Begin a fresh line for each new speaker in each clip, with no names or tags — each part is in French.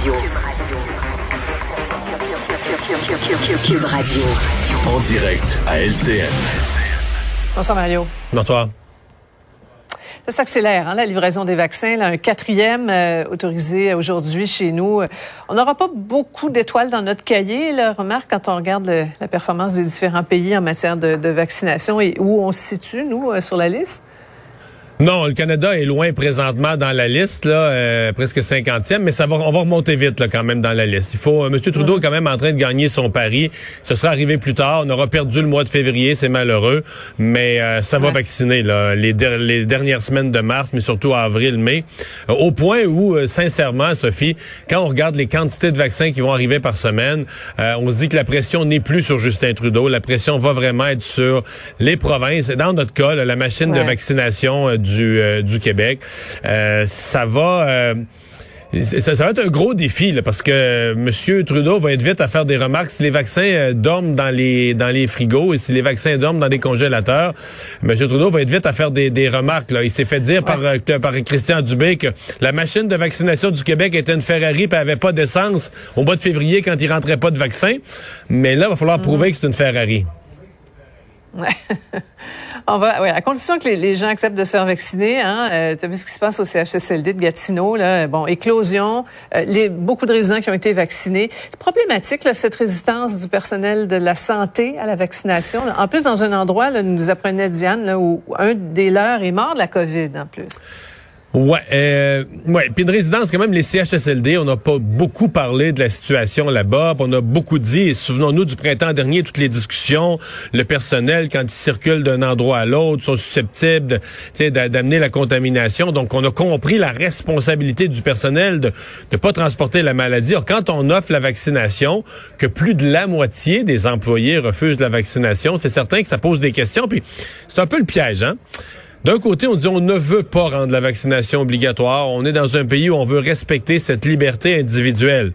Radio. Cube Radio.
En direct à LCN.
Bonsoir Mario.
Bonsoir.
Ça s'accélère, hein, la livraison des vaccins. Là, un quatrième euh, autorisé aujourd'hui chez nous. On n'aura pas beaucoup d'étoiles dans notre cahier. Là. Remarque quand on regarde le, la performance des différents pays en matière de, de vaccination et où on se situe, nous, euh, sur la liste.
Non, le Canada est loin présentement dans la liste, là, euh, presque 50e, mais ça va, on va remonter vite là, quand même dans la liste. Il faut, euh, M. Trudeau est quand même en train de gagner son pari. Ce sera arrivé plus tard. On aura perdu le mois de février, c'est malheureux, mais euh, ça va vacciner là, les, les, dernières semaines de mars, mais surtout avril, mai, au point où, sincèrement, Sophie, quand on regarde les quantités de vaccins qui vont arriver par semaine, on se dit que la pression n'est plus sur Justin Trudeau. La pression va vraiment être sur les provinces. Dans notre cas, la machine de vaccination du euh, du, Québec. Euh, ça va... Euh, ça, va être un gros défi parce que M. Trudeau va être vite à faire des remarques. Si les vaccins dorment dans les dans les frigos et si les vaccins dorment dans des congélateurs, M. Trudeau va être vite à faire des, des remarques. Là. Il s'est fait dire par, par Christian Dubé que la machine de vaccination du Québec était une Ferrari et avait pas d'essence au mois de février quand il rentrait pas de vaccin. Mais là, il va falloir mm-hmm. prouver que c'est une Ferrari.
Ouais. On va, ouais, à condition que les, gens acceptent de se faire vacciner. Hein, euh, tu as vu ce qui se passe au CHSLD de Gatineau. Là, bon, éclosion, euh, les, beaucoup de résidents qui ont été vaccinés. C'est problématique là, cette résistance du personnel de la santé à la vaccination. En plus, dans un endroit, là, nous apprenait Diane, là, où un des leurs est mort de la COVID en plus.
Ouais, euh, ouais. Puis une résidence quand même les CHSLD, on n'a pas beaucoup parlé de la situation là-bas. On a beaucoup dit, souvenons-nous du printemps dernier, toutes les discussions, le personnel quand il circule d'un endroit à l'autre sont susceptibles d'amener la contamination. Donc on a compris la responsabilité du personnel de ne pas transporter la maladie. Alors quand on offre la vaccination, que plus de la moitié des employés refusent la vaccination, c'est certain que ça pose des questions. Puis c'est un peu le piège, hein. D'un côté, on dit on ne veut pas rendre la vaccination obligatoire. On est dans un pays où on veut respecter cette liberté individuelle.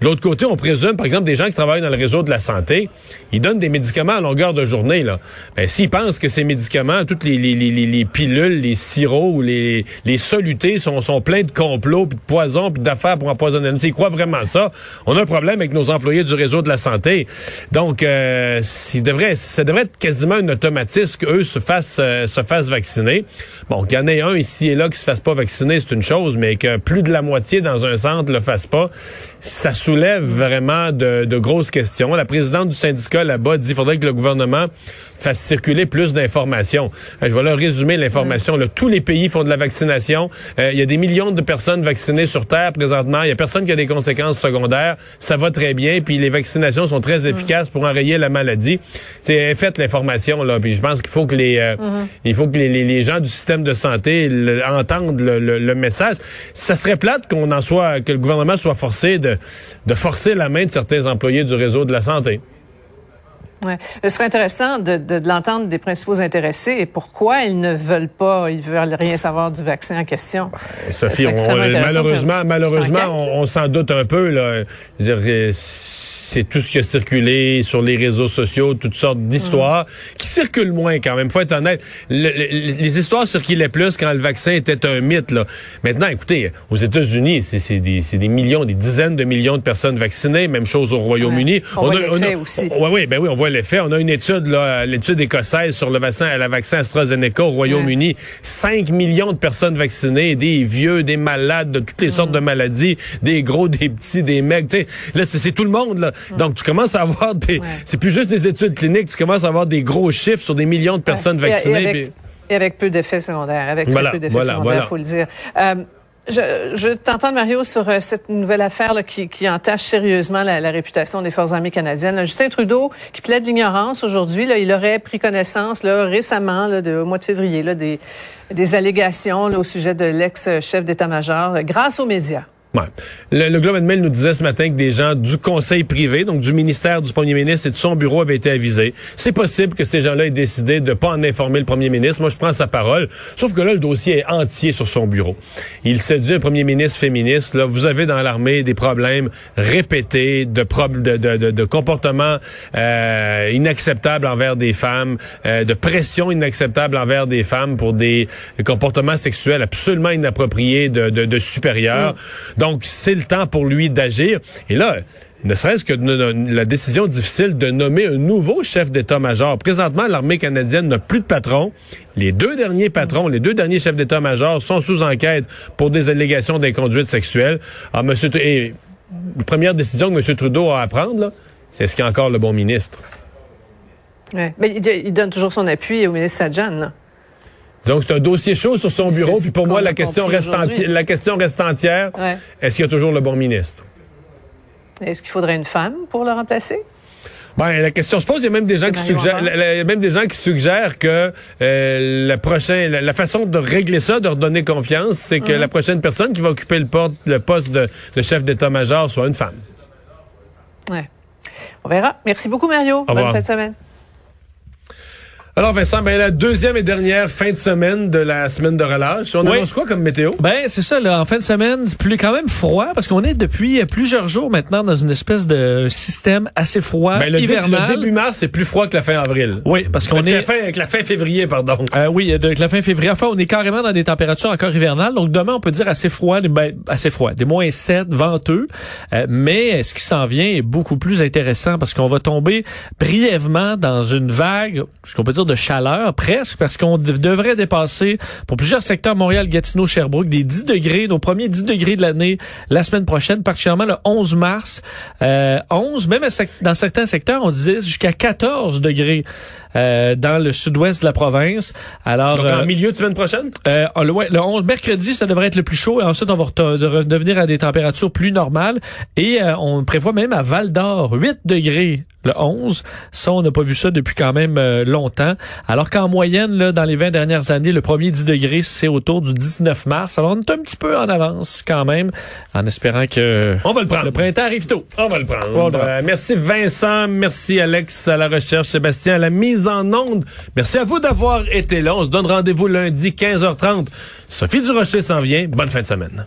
De l'autre côté, on présume, par exemple, des gens qui travaillent dans le réseau de la santé, ils donnent des médicaments à longueur de journée. Là. Ben, s'ils pensent que ces médicaments, toutes les, les, les, les pilules, les sirops ou les, les solutés sont, sont pleins de complots, puis de poisons, puis d'affaires pour empoisonner. S'ils croient vraiment ça, on a un problème avec nos employés du réseau de la santé. Donc, euh, devrait, ça devrait être quasiment un automatisme qu'eux se fassent, euh, se fassent vacciner. Bon, qu'il y en ait un ici et là qui se fasse pas vacciner, c'est une chose, mais que plus de la moitié dans un centre le fasse pas, ça vraiment de, de grosses questions. La présidente du syndicat là-bas dit qu'il faudrait que le gouvernement fasse circuler plus d'informations. Euh, je vais leur résumer l'information. Tous les pays font de la vaccination. Euh, il y a des millions de personnes vaccinées sur Terre présentement. Il y a personne qui a des conséquences secondaires. Ça va très bien. Puis les vaccinations sont très efficaces pour enrayer la maladie. C'est faites l'information là. Puis je pense qu'il faut que les euh, mm-hmm. il faut que les, les, gens du système de santé entendent le, le, message. Ça serait plate qu'on en soit que le gouvernement soit forcé de de forcer la main de certains employés du réseau de la santé.
Ouais. Ce serait intéressant de, de, de l'entendre des principaux intéressés et pourquoi ils ne veulent pas, ils veulent rien savoir du vaccin en question.
Ben, Sophie, malheureusement, malheureusement, on, on s'en doute un peu. Là. dire, c'est tout ce qui a circulé sur les réseaux sociaux, toutes sortes d'histoires mm. qui circulent moins quand même. Faut être honnête. les histoires circulaient plus quand le vaccin était un mythe. Là. Maintenant, écoutez, aux États-Unis, c'est des, des, millions, des dizaines de millions de personnes vaccinées. Même chose au Royaume-Uni.
On, voit on, a, aussi.
Oui, oui, ben oui, on voit l'effet. On a une étude, l'étude écossaise sur le vaccin, la vaccin AstraZeneca au Royaume-Uni. 5 millions de personnes vaccinées, des vieux, des malades, de toutes les sortes de maladies, des gros, des petits, des mecs. Là, c'est tout le monde. Là. Donc, tu commences à avoir des... C'est plus juste des études cliniques, tu commences à avoir des gros chiffres sur des millions de personnes vaccinées.
Et, avec, peu d'effets secondaires. Avec peu d'effets secondaires, il faut le dire. Euh, je, je t'entends, Mario, sur euh, cette nouvelle affaire qui, entache sérieusement la, réputation des Forces armées canadiennes. Justin Trudeau, qui plaide l'ignorance aujourd'hui, il aurait pris connaissance récemment, là, au mois de février, des, des allégations au sujet de l'ex-chef d'état-major grâce aux médias.
Ouais. Le, le, Globe and Mail nous disait ce matin que des gens du conseil privé, donc du ministère du premier ministre et de son bureau avaient été avisés. C'est possible que ces gens-là aient décidé de pas en informer le premier ministre. Moi, je prends sa parole. Sauf que là, le dossier est entier sur son bureau. Il s'est dit un premier ministre féministe. Là, vous avez dans l'armée des problèmes répétés de, de, de, de, comportements euh, inacceptables envers des femmes, euh, de pression inacceptable envers des femmes pour des comportements sexuels absolument inappropriés de, de, de supérieurs. Mm. Donc, c'est le temps pour lui d'agir. Et là, ne serait-ce que la décision difficile de nommer un nouveau chef d'état-major. Présentement, l'armée canadienne n'a plus de patron. Les deux derniers patrons, les deux derniers chefs d'état-major sont sous enquête pour des allégations d'inconduite sexuelle. Monsieur, et la première décision que M. Trudeau a à prendre, c'est est-ce qu'il y a encore le bon ministre?
Ouais. Mais il, donne toujours son appui au ministre Sadjan.
Donc, c'est un dossier chaud sur son bureau. Puis pour moi, la question, reste la question reste entière. Est-ce qu'il y a toujours le bon ministre?
Est-ce qu'il faudrait une femme pour le remplacer?
Ben, la question se pose. Il y a même des gens qui suggèrent, même des gens qui suggèrent que euh, la prochaine, la, façon de régler ça, de redonner confiance, c'est que la prochaine personne qui va occuper le, le poste de, chef d'état-major soit une femme.
Ouais. On verra. Merci beaucoup, Mario. Bonne fin de semaine.
Alors Vincent, ben la deuxième et dernière fin de semaine de la semaine de relâche. On annonce quoi comme météo?
Ben c'est ça, là, en fin de semaine, plus quand même froid parce qu'on est depuis plusieurs jours maintenant dans une espèce de système assez froid
ben, le le début mars, c'est plus froid que la fin avril.
Oui, parce qu'on est...
avec la fin février, pardon.
Euh, oui, avec la fin février. Enfin, on est carrément dans des températures encore hivernales. Donc demain, on peut dire assez froid, ben, assez froid, des moins 7, venteux. Euh, mais ce qui s'en vient est beaucoup plus intéressant parce qu'on va tomber brièvement dans une vague, ce qu'on peut dire de chaleur, presque, parce qu'on devrait dépasser pour plusieurs secteurs, Montréal, Gatineau, Sherbrooke, des 10 degrés, nos premiers 10 degrés de l'année la semaine prochaine, particulièrement le 11 mars. Euh, 11, même dans certains secteurs, on disait jusqu'à 14 degrés euh, dans le sud-ouest de la province. Alors,
Donc, en euh, milieu de semaine prochaine?
Euh, le, le 11, mercredi, ça devrait être le plus chaud, et ensuite, on va redevenir à des températures plus normales. Et euh, on prévoit même à Val-d'Or 8 degrés le 11. Ça, on n'a pas vu ça depuis quand même euh, longtemps. Alors qu'en moyenne, là, dans les 20 dernières années, le premier 10 degrés, c'est autour du 19 mars. Alors, on est un petit peu en avance quand même, en espérant que
on va le prendre.
le printemps arrive tôt.
On va le prendre. Euh, merci Vincent, merci Alex à la recherche, Sébastien à la mise en onde. Merci à vous d'avoir été là. On se donne rendez-vous lundi 15h30. Sophie Durocher s'en vient. Bonne fin de semaine.